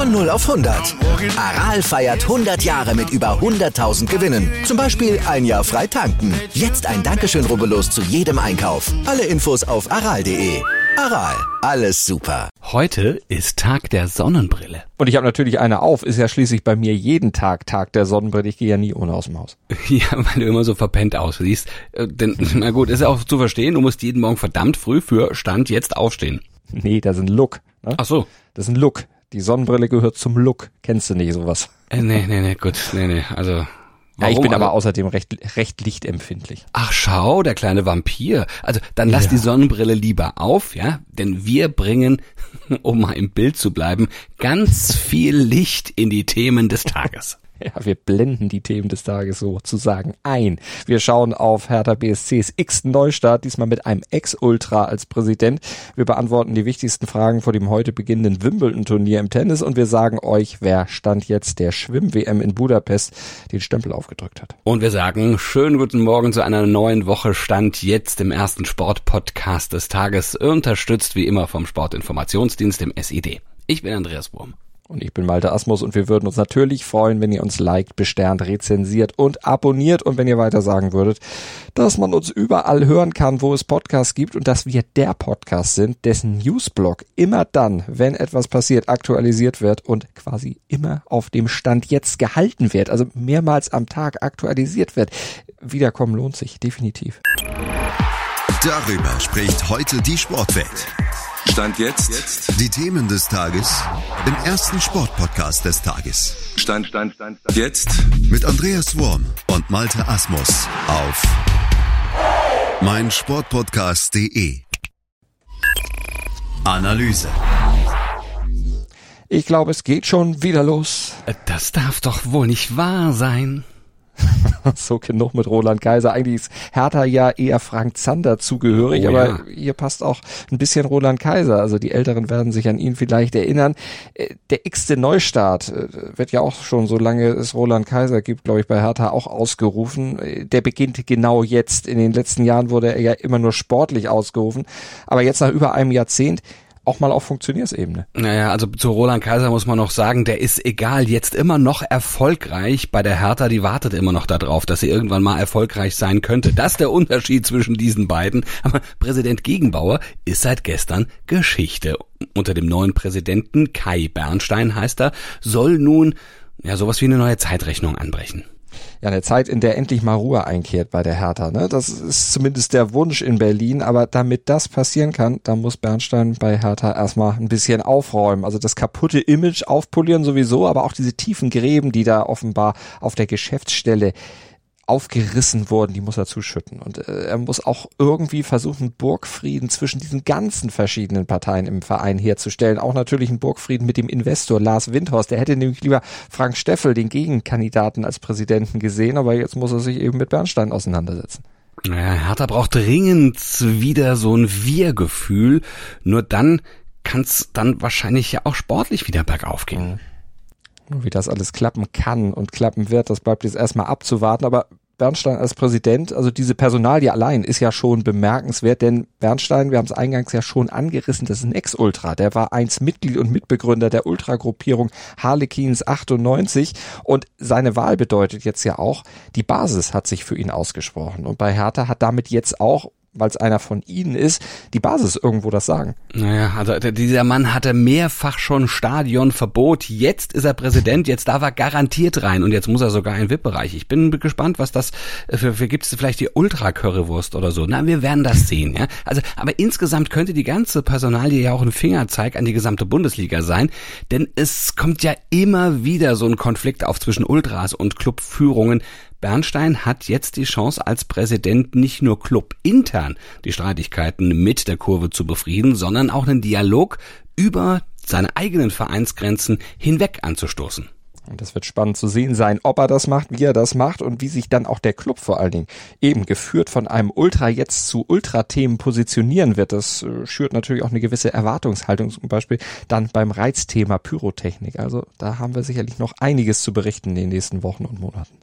Von 0 auf 100. Aral feiert 100 Jahre mit über 100.000 Gewinnen. Zum Beispiel ein Jahr frei tanken. Jetzt ein Dankeschön, rubbellos zu jedem Einkauf. Alle Infos auf aral.de. Aral, alles super. Heute ist Tag der Sonnenbrille. Und ich habe natürlich eine auf, ist ja schließlich bei mir jeden Tag Tag der Sonnenbrille. Ich gehe ja nie ohne aus dem Haus. Ja, weil du immer so verpennt aussiehst. Äh, Denn, na gut, ist ja auch zu verstehen, du musst jeden Morgen verdammt früh für Stand jetzt aufstehen. Nee, das ist ein Look. Ne? Ach so. Das ist ein Look. Die Sonnenbrille gehört zum Look. Kennst du nicht sowas? Äh, nee, nee, nee, gut. Nee, nee, also. Ja, ich bin aber Also- außerdem recht, recht lichtempfindlich. Ach schau, der kleine Vampir. Also dann lass Ja. die Sonnenbrille lieber auf, ja? Denn wir bringen, um mal im Bild zu bleiben, ganz viel Licht in die Themen des Tages. Ja, wir blenden die Themen des Tages sozusagen ein. Wir schauen auf Hertha BSCs x Neustart, diesmal mit einem Ex-Ultra als Präsident. Wir beantworten die wichtigsten Fragen vor dem heute beginnenden Wimbledon-Turnier im Tennis und wir sagen euch, wer Stand jetzt der Schwimm-WM in Budapest den Stempel aufgedrückt hat. Und wir sagen, schönen guten Morgen zu einer neuen Woche Stand jetzt im ersten Sportpodcast des Tages, unterstützt wie immer vom Sportinformationsdienst, dem SID. Ich bin Andreas Wurm. Und ich bin Malte Asmus und wir würden uns natürlich freuen, wenn ihr uns liked, besternt, rezensiert und abonniert und wenn ihr weiter sagen würdet, dass man uns überall hören kann, wo es Podcasts gibt und dass wir der Podcast sind, dessen Newsblog immer dann, wenn etwas passiert, aktualisiert wird und quasi immer auf dem Stand jetzt gehalten wird, also mehrmals am Tag aktualisiert wird. Wiederkommen lohnt sich, definitiv. Darüber spricht heute die Sportwelt. Stand jetzt. Die Themen des Tages im ersten Sportpodcast des Tages. Stand, Stand, Stand. Jetzt. Mit Andreas Worm und Malte Asmus auf meinsportpodcast.de. Analyse. Ich glaube, es geht schon wieder los. Das darf doch wohl nicht wahr sein. So genug mit Roland Kaiser. Eigentlich ist Hertha ja eher Frank Zander zugehörig, Oh, aber ja. hier passt auch ein bisschen Roland Kaiser. Also die Älteren werden sich an ihn vielleicht erinnern. Äh, Der x-te Neustart äh, wird ja auch schon, so lange es Roland Kaiser gibt, glaube ich, bei Hertha auch ausgerufen. Äh, Der beginnt genau jetzt. In den letzten Jahren wurde er ja immer nur sportlich ausgerufen. Aber jetzt nach über einem Jahrzehnt auch mal auf Funktionärsebene. Naja, also zu Roland Kaiser muss man noch sagen, der ist egal, jetzt immer noch erfolgreich bei der Hertha, die wartet immer noch darauf, dass sie irgendwann mal erfolgreich sein könnte. Das ist der Unterschied zwischen diesen beiden. Aber Präsident Gegenbauer ist seit gestern Geschichte. Unter dem neuen Präsidenten, Kai Bernstein heißt er, soll nun ja sowas wie eine neue Zeitrechnung anbrechen. Ja, eine Zeit, in der endlich mal Ruhe einkehrt bei der Hertha. Ne? Das ist zumindest der Wunsch in Berlin. Aber damit das passieren kann, da muss Bernstein bei Hertha erstmal ein bisschen aufräumen. Also das kaputte Image aufpolieren sowieso, aber auch diese tiefen Gräben, die da offenbar auf der Geschäftsstelle aufgerissen wurden, die muss er zuschütten. Und äh, er muss auch irgendwie versuchen, Burgfrieden zwischen diesen ganzen verschiedenen Parteien im Verein herzustellen. Auch natürlich einen Burgfrieden mit dem Investor Lars Windhorst. Der hätte nämlich lieber Frank Steffel, den Gegenkandidaten, als Präsidenten gesehen, aber jetzt muss er sich eben mit Bernstein auseinandersetzen. Naja, Hertha braucht dringend wieder so ein Wir-Gefühl. Nur dann kann's dann wahrscheinlich ja auch sportlich wieder bergauf gehen. Nur Wie das alles klappen kann und klappen wird, das bleibt jetzt erstmal abzuwarten. Aber Bernstein als Präsident, also diese Personalie allein ist ja schon bemerkenswert, denn Bernstein, wir haben es eingangs ja schon angerissen, das ist ein Ex-Ultra. Der war einst Mitglied und Mitbegründer der Ultragruppierung Harlequins 98 und seine Wahl bedeutet jetzt ja auch, die Basis hat sich für ihn ausgesprochen. Und bei Hertha hat damit jetzt auch weil es einer von ihnen ist, die Basis irgendwo das sagen. Naja, also dieser Mann hatte mehrfach schon Stadionverbot. Jetzt ist er Präsident, jetzt darf er garantiert rein und jetzt muss er sogar in den VIP-Bereich. Ich bin gespannt, was das äh, für, für gibt es vielleicht die Ultra-Currywurst oder so. Na, wir werden das sehen, ja. Also, aber insgesamt könnte die ganze Personalie ja auch ein Fingerzeig an die gesamte Bundesliga sein, denn es kommt ja immer wieder so ein Konflikt auf zwischen Ultras und Clubführungen. Bernstein hat jetzt die Chance als Präsident nicht nur clubintern die Streitigkeiten mit der Kurve zu befrieden, sondern auch einen Dialog über seine eigenen Vereinsgrenzen hinweg anzustoßen. Und das wird spannend zu sehen sein, ob er das macht, wie er das macht und wie sich dann auch der Club vor allen Dingen eben geführt von einem Ultra jetzt zu Ultra-Themen positionieren wird. Das äh, schürt natürlich auch eine gewisse Erwartungshaltung, zum Beispiel dann beim Reizthema Pyrotechnik. Also da haben wir sicherlich noch einiges zu berichten in den nächsten Wochen und Monaten.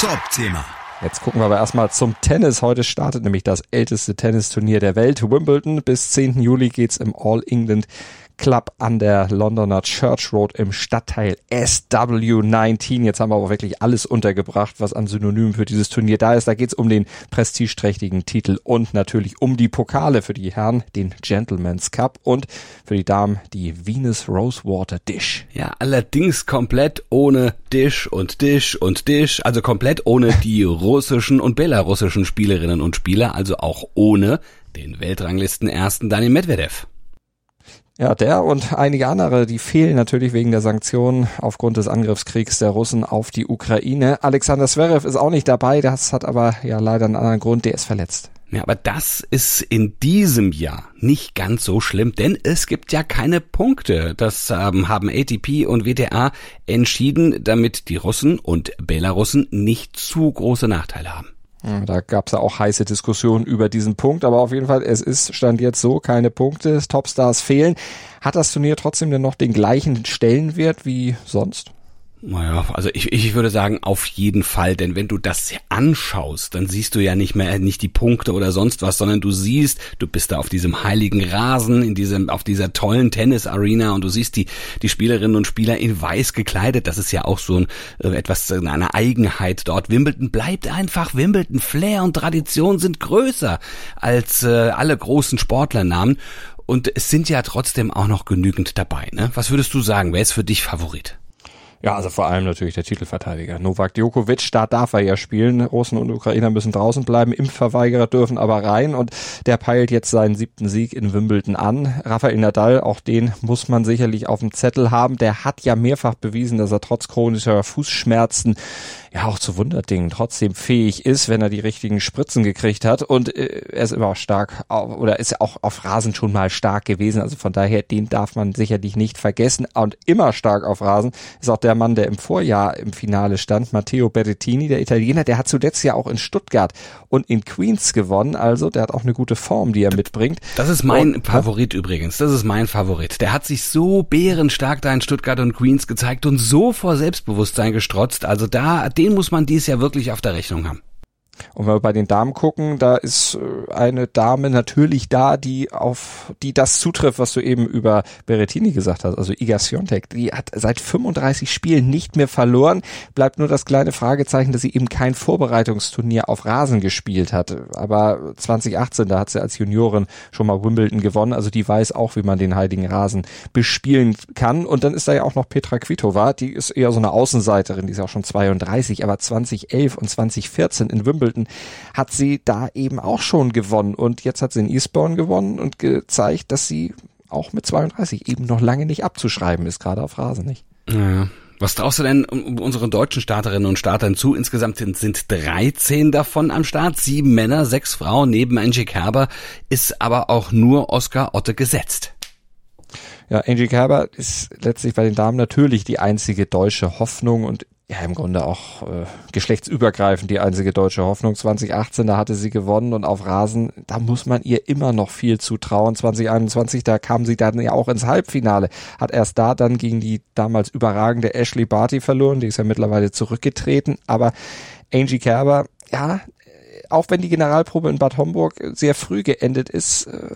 Top-Thema. Jetzt gucken wir aber erstmal zum Tennis. Heute startet nämlich das älteste Tennisturnier der Welt, Wimbledon. Bis 10. Juli geht's im All England Club an der Londoner Church Road im Stadtteil SW19. Jetzt haben wir aber wirklich alles untergebracht, was an Synonymen für dieses Turnier da ist. Da geht's um den prestigeträchtigen Titel und natürlich um die Pokale für die Herren, den Gentleman's Cup und für die Damen die Venus Rosewater Dish. Ja, allerdings komplett ohne Dish und Dish und Dish, also komplett ohne die russischen und belarussischen Spielerinnen und Spieler, also auch ohne den Weltranglisten ersten Daniel Medvedev. Ja, der und einige andere, die fehlen natürlich wegen der Sanktionen aufgrund des Angriffskriegs der Russen auf die Ukraine. Alexander Zverev ist auch nicht dabei, das hat aber ja leider einen anderen Grund, der ist verletzt. Ja, aber das ist in diesem Jahr nicht ganz so schlimm, denn es gibt ja keine Punkte. Das ähm, haben ATP und WTA entschieden, damit die Russen und Belarussen nicht zu große Nachteile haben. Da gab es ja auch heiße Diskussionen über diesen Punkt, aber auf jeden Fall, es ist Stand jetzt so, keine Punkte, Topstars fehlen. Hat das Turnier trotzdem denn noch den gleichen Stellenwert wie sonst? Naja, also ich, ich würde sagen, auf jeden Fall, denn wenn du das anschaust, dann siehst du ja nicht mehr nicht die Punkte oder sonst was, sondern du siehst, du bist da auf diesem heiligen Rasen, in diesem, auf dieser tollen Tennis-Arena und du siehst die, die Spielerinnen und Spieler in weiß gekleidet. Das ist ja auch so ein, äh, etwas, eine Eigenheit dort. Wimbledon bleibt einfach Wimbledon. Flair und Tradition sind größer als äh, alle großen Sportlernamen. Und es sind ja trotzdem auch noch genügend dabei. Ne? Was würdest du sagen? Wer ist für dich Favorit? Ja, also vor allem natürlich der Titelverteidiger. Novak Djokovic, da darf er ja spielen. Russen und Ukrainer müssen draußen bleiben, Impfverweigerer dürfen aber rein und der peilt jetzt seinen siebten Sieg in Wimbledon an. Rafael Nadal, auch den muss man sicherlich auf dem Zettel haben. Der hat ja mehrfach bewiesen, dass er trotz chronischer Fußschmerzen ja auch zu Wunderdingen trotzdem fähig ist, wenn er die richtigen Spritzen gekriegt hat. Und äh, er ist immer auch stark oder ist auch auf Rasen schon mal stark gewesen. Also von daher, den darf man sicherlich nicht vergessen. Und immer stark auf Rasen ist auch der Mann, der im Vorjahr im Finale stand, Matteo Berrettini, der Italiener. Der hat zuletzt ja auch in Stuttgart und in Queens gewonnen. Also der hat auch eine gute Form, die er mitbringt. Das ist mein und, Favorit übrigens. Das ist mein Favorit. Der hat sich so bärenstark da in Stuttgart und Queens gezeigt und so vor Selbstbewusstsein gestrotzt. Also da, den muss man dies Jahr wirklich auf der Rechnung haben. Und wenn wir bei den Damen gucken, da ist äh, eine Dame natürlich da, die auf die das zutrifft, was du eben über Berettini gesagt hast, also Iga Swiatek. Die hat seit 35 Spielen nicht mehr verloren. Bleibt nur das kleine Fragezeichen, dass sie eben kein Vorbereitungsturnier auf Rasen gespielt hat. Aber 2018, da hat sie als Juniorin schon mal Wimbledon gewonnen. Also die weiß auch, wie man den heiligen Rasen bespielen kann. Und dann ist da ja auch noch Petra Kvitova. Die ist eher so eine Außenseiterin. Die ist auch schon 32. Aber 2011 und 2014 in Wimbledon Wimbledon hat sie da eben auch schon gewonnen und jetzt hat sie in Eastbourne gewonnen und gezeigt, dass sie auch mit 32 eben noch lange nicht abzuschreiben ist, gerade auf Rasen nicht. Ja. Was traust du denn unseren deutschen Starterinnen und Startern zu? Insgesamt sind, sind 13 davon am Start, sieben Männer, sechs Frauen. Neben Angie Kerber ist aber auch nur Oskar Otte gesetzt. Ja, Angie Kerber ist letztlich bei den Damen natürlich die einzige deutsche Hoffnung und ja im Grunde auch äh, geschlechtsübergreifend die einzige deutsche Hoffnung. 2018, da hatte sie gewonnen und auf Rasen, da muss man ihr immer noch viel zutrauen. 2021, da kam sie dann ja auch ins Halbfinale, hat erst da dann gegen die damals überragende Ashley Barty verloren, die ist ja mittlerweile zurückgetreten, aber Angie Kerber, ja, auch wenn die Generalprobe in Bad Homburg sehr früh geendet ist, äh,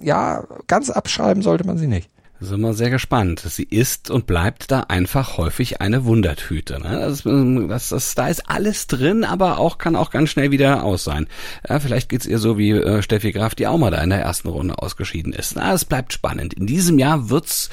ja, ganz abschreiben sollte man sie nicht. Sind wir sehr gespannt. Sie ist und bleibt da einfach häufig eine Wundertüte. Ne? Das, das, das, da ist alles drin, aber auch kann auch ganz schnell wieder aus sein. Ja, vielleicht geht's ihr so wie äh, Steffi Graf, die auch mal da in der ersten Runde ausgeschieden ist. Na, es bleibt spannend. In diesem Jahr wird's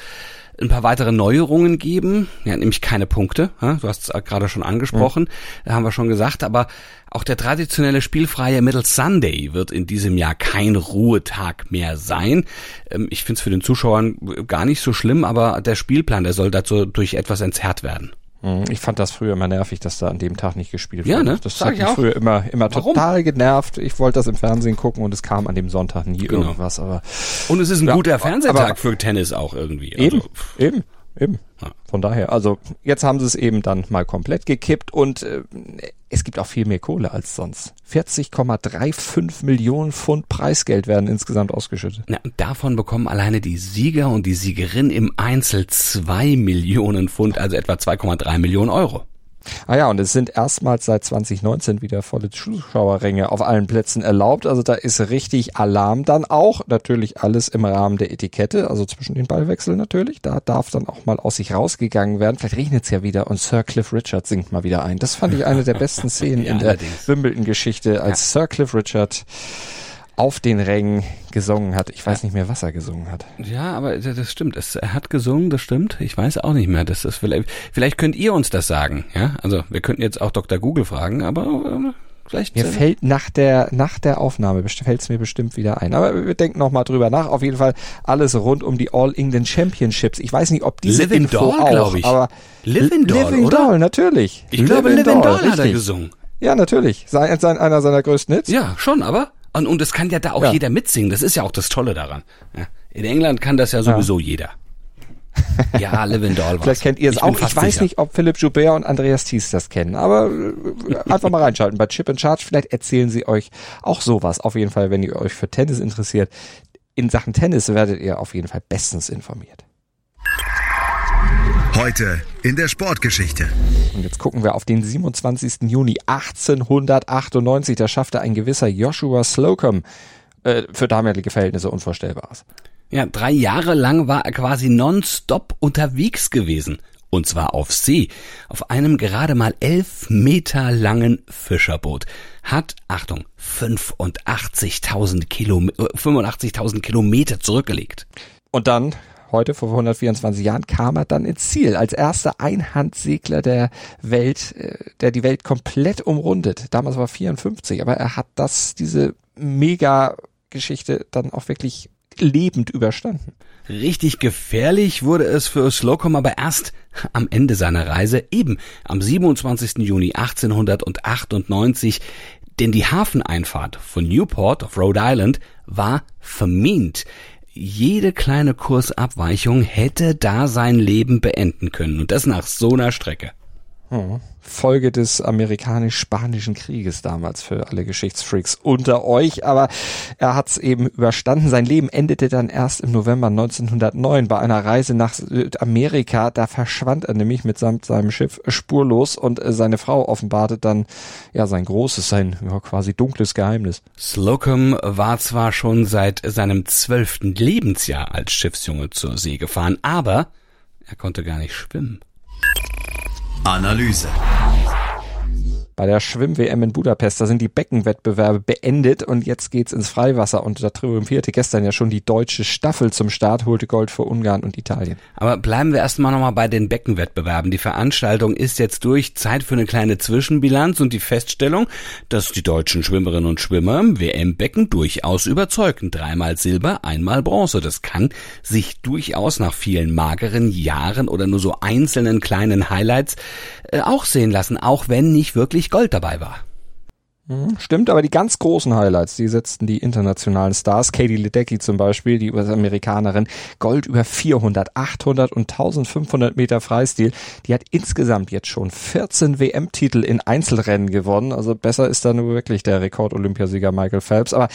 ein paar weitere Neuerungen geben, ja, nämlich keine Punkte. Ja, du hast es gerade schon angesprochen, mhm. haben wir schon gesagt, aber auch der traditionelle spielfreie Middle Sunday wird in diesem Jahr kein Ruhetag mehr sein. Ähm, ich finde es für den Zuschauern gar nicht so schlimm, aber der Spielplan, der soll dazu durch etwas entzerrt werden. Mhm. Ich fand das früher immer nervig, dass da an dem Tag nicht gespielt ja, wurde. Ne? Das Sag hat mich auch. früher immer, immer total genervt. Ich wollte das im Fernsehen gucken und es kam an dem Sonntag nie genau. irgendwas. Aber und es ist ein ja, guter Fernsehtag für Tennis auch irgendwie. Also, eben, eben. Von daher, also jetzt haben sie es eben dann mal komplett gekippt und äh, es gibt auch viel mehr Kohle als sonst. 40,35 Millionen Pfund Preisgeld werden insgesamt ausgeschüttet. Na, davon bekommen alleine die Sieger und die Siegerin im Einzel zwei Millionen Pfund, also etwa 2,3 Millionen Euro. Ah ja, und es sind erstmals seit 2019 wieder volle Zuschauerränge auf allen Plätzen erlaubt. Also da ist richtig Alarm dann auch. Natürlich alles im Rahmen der Etikette, also zwischen den Ballwechseln natürlich. Da darf dann auch mal aus sich rausgegangen werden. Vielleicht regnet es ja wieder und Sir Cliff Richard singt mal wieder ein. Das fand ich eine der besten Szenen ja, in der Wimbledon-Geschichte, als ja. Sir Cliff Richard auf den Rängen gesungen hat. Ich weiß nicht mehr, was er gesungen hat. Ja, aber das stimmt. Es, er hat gesungen, das stimmt. Ich weiß auch nicht mehr. Das ist vielleicht, vielleicht könnt ihr uns das sagen. Ja, also wir könnten jetzt auch Dr. Google fragen, aber äh, vielleicht. Mir äh, fällt nach der nach der Aufnahme fällt es mir bestimmt wieder ein. Aber wir denken noch mal drüber nach. Auf jeden Fall alles rund um die All England Championships. Ich weiß nicht, ob diese Living Info Doll, auch, ich. aber Living Doll, Living oder? Doll, natürlich. Ich glaube, Living Doll, Doll hat er gesungen. Ja, natürlich. Sein, sein, einer seiner größten Hits. Ja, schon, aber und, und es kann ja da auch Ja. jeder mitsingen. Das ist ja auch das Tolle daran. Ja. In England kann das ja sowieso jeder. Ja, Living Doll. Vielleicht kennt ihr es auch. Ich weiß sicher. nicht, ob Philipp Joubert und Andreas Thies das kennen, aber äh, einfach mal reinschalten bei Chip and Charge. Vielleicht erzählen sie euch auch sowas. Auf jeden Fall, wenn ihr euch für Tennis interessiert. In Sachen Tennis werdet ihr auf jeden Fall bestens informiert. Heute in der Sportgeschichte. Und jetzt gucken wir auf den 27. Juni 1898. Da schaffte ein gewisser Joshua Slocum äh, für damalige Verhältnisse Unvorstellbares. Ja, drei Jahre lang war er quasi nonstop unterwegs gewesen. Und zwar auf See. Auf einem gerade mal elf Meter langen Fischerboot. Hat, Achtung, 85.000 Kilome äh, 85.000 Kilometer zurückgelegt. Und dann, heute vor 124 Jahren, kam er dann ins Ziel als erster Einhandsegler der Welt, äh, der die Welt komplett umrundet. Damals war er 54, aber er hat das, diese Mega-Geschichte dann auch wirklich lebend überstanden. Richtig gefährlich wurde es für Slocum aber erst am Ende seiner Reise, eben am 27. Juni 1898, denn die Hafeneinfahrt von Newport auf Rhode Island war vermint. Jede kleine Kursabweichung hätte da sein Leben beenden können und das nach so einer Strecke. Folge des amerikanisch-spanischen Krieges damals für alle Geschichtsfreaks unter euch, aber er hat es eben überstanden. Sein Leben endete dann erst im November 1909 bei einer Reise nach Südamerika. Da verschwand er nämlich mitsamt seinem Schiff spurlos und seine Frau offenbarte dann ja sein großes, sein ja, quasi dunkles Geheimnis. Slocum war zwar schon seit seinem zwölften Lebensjahr als Schiffsjunge zur See gefahren, aber er konnte gar nicht schwimmen. Analyse. Bei der Schwimm-WM in Budapest, da sind die Beckenwettbewerbe beendet und jetzt geht's ins Freiwasser und da triumphierte gestern ja schon die deutsche Staffel zum Start, holte Gold für Ungarn und Italien. Aber bleiben wir erstmal nochmal bei den Beckenwettbewerben. Die Veranstaltung ist jetzt durch. Zeit für eine kleine Zwischenbilanz und die Feststellung, dass die deutschen Schwimmerinnen und Schwimmer im WM-Becken durchaus überzeugen. Dreimal Silber, einmal Bronze. Das kann sich durchaus nach vielen mageren Jahren oder nur so einzelnen kleinen Highlights auch sehen lassen, auch wenn nicht wirklich Gold dabei war. Stimmt, aber die ganz großen Highlights, die setzten die internationalen Stars, Katie Ledecky zum Beispiel, die US-Amerikanerin, Gold über 400, 800 und 1500 Meter Freistil. Die hat insgesamt jetzt schon 14 WM-Titel in Einzelrennen gewonnen. Also besser ist da nur wirklich der Rekord-Olympiasieger Michael Phelps. Aber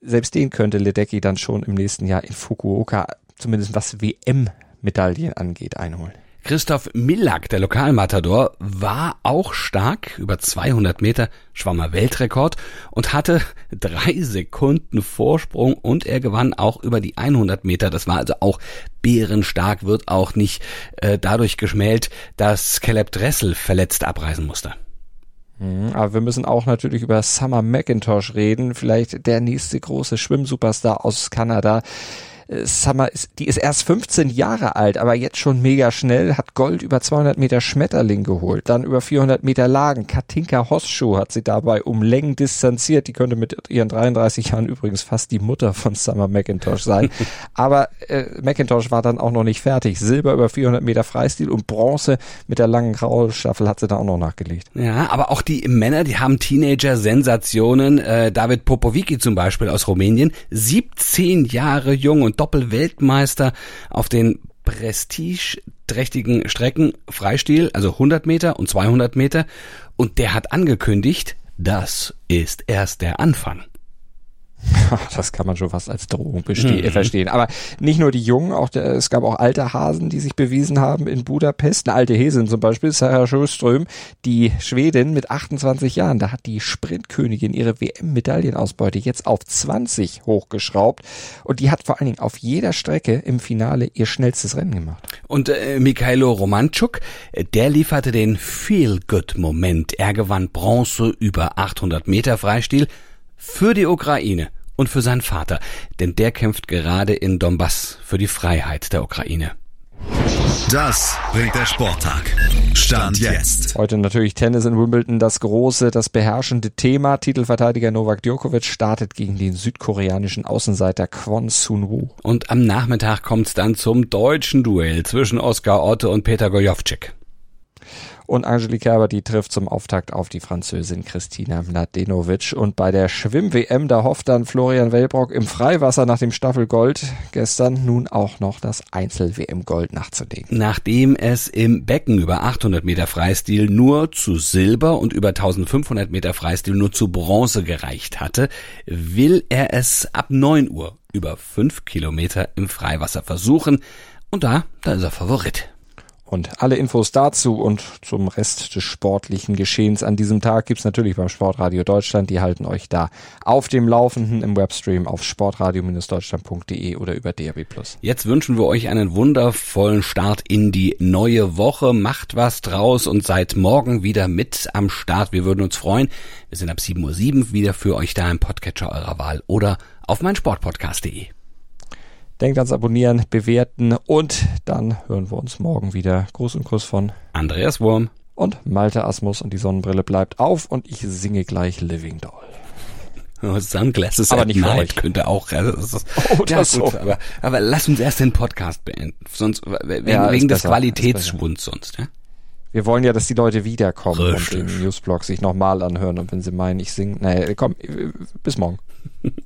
selbst den könnte Ledecky dann schon im nächsten Jahr in Fukuoka, zumindest was WM-Medaillen angeht, einholen. Christoph Millack, der Lokalmatador, war auch stark, über 200 Meter, schwamm er Weltrekord und hatte drei Sekunden Vorsprung und er gewann auch über die 100 Meter. Das war also auch bärenstark, wird auch nicht äh, dadurch geschmält, dass Caleb Dressel verletzt abreisen musste. Aber wir müssen auch natürlich über Summer McIntosh reden, vielleicht der nächste große Schwimmsuperstar aus Kanada. Äh, Summer ist, die ist erst 15 Jahre alt, aber jetzt schon mega schnell, hat Gold über 200 Meter Schmetterling geholt, dann über 400 Meter Lagen. Katinka Hosschuh hat sie dabei um Längen distanziert. Die könnte mit ihren 33 Jahren übrigens fast die Mutter von Summer McIntosh sein. aber äh, McIntosh war dann auch noch nicht fertig. Silber über 400 Meter Freistil und Bronze mit der langen Graulstaffel hat sie da auch noch nachgelegt. Ja, aber auch die Männer, die haben Teenager-Sensationen. Äh, David Popovici zum Beispiel aus Rumänien, 17 Jahre jung und Doppelweltmeister auf den prestigeträchtigen Strecken Freistil, also 100 Meter und 200 Meter. Und der hat angekündigt, das ist erst der Anfang. Das kann man schon fast als Drohung mhm. verstehen. Aber nicht nur die Jungen, auch der, es gab auch alte Hasen, die sich bewiesen haben in Budapest. Eine alte Häsin zum Beispiel, Sarah Sjöström, die Schwedin mit 28 Jahren. Da hat die Sprintkönigin ihre WM-Medaillenausbeute jetzt auf 20 hochgeschraubt. Und die hat vor allen Dingen auf jeder Strecke im Finale ihr schnellstes Rennen gemacht. Und äh, Mikhailo Romanchuk, äh, der lieferte den Feel-Good-Moment. Er gewann Bronze über 800 Meter Freistil für die Ukraine und für seinen Vater, denn der kämpft gerade in Donbass für die Freiheit der Ukraine. Das bringt der Sporttag. Stand jetzt. Heute natürlich Tennis in Wimbledon, das große, das beherrschende Thema. Titelverteidiger Novak Djokovic startet gegen den südkoreanischen Außenseiter Kwon Soon Woo. Und am Nachmittag kommt's dann zum deutschen Duell zwischen Oskar Otte und Peter Gojovcik. Und Angelique Kerber, die trifft zum Auftakt auf die Französin Christina Mladenovic. Und bei der Schwimm-WM, da hofft dann Florian Wellbrock im Freiwasser nach dem Staffelgold gestern nun auch noch das Einzel-WM-Gold nachzulegen. Nachdem es im Becken über 800 Meter Freistil nur zu Silber und über 1500 Meter Freistil nur zu Bronze gereicht hatte, will er es ab 9 Uhr über 5 Kilometer im Freiwasser versuchen. Und da, da ist er Favorit. Und alle Infos dazu und zum Rest des sportlichen Geschehens an diesem Tag gibt's natürlich beim Sportradio Deutschland. Die halten euch da auf dem Laufenden im Webstream auf sportradio-deutschland.de oder über DRB+. Jetzt wünschen wir euch einen wundervollen Start in die neue Woche. Macht was draus und seid morgen wieder mit am Start. Wir würden uns freuen. Wir sind ab 7.07 Uhr wieder für euch da im Podcatcher eurer Wahl oder auf meinsportpodcast.de. Denkt ans Abonnieren, Bewerten und dann hören wir uns morgen wieder. Gruß und Kuss von Andreas Wurm und Malte Asmus und die Sonnenbrille bleibt auf und ich singe gleich Living Doll. Oh, Sunglasses aber nicht Night könnte auch. Also das ist, oh, das ja, gut, so. aber, aber lass uns erst den Podcast beenden, sonst wegen, ja, wegen des Qualitätsschwunds sonst. Ja? Wir wollen ja, dass die Leute wiederkommen Richtig. und den Newsblog sich nochmal anhören und wenn sie meinen, ich singe, nee, komm, bis morgen.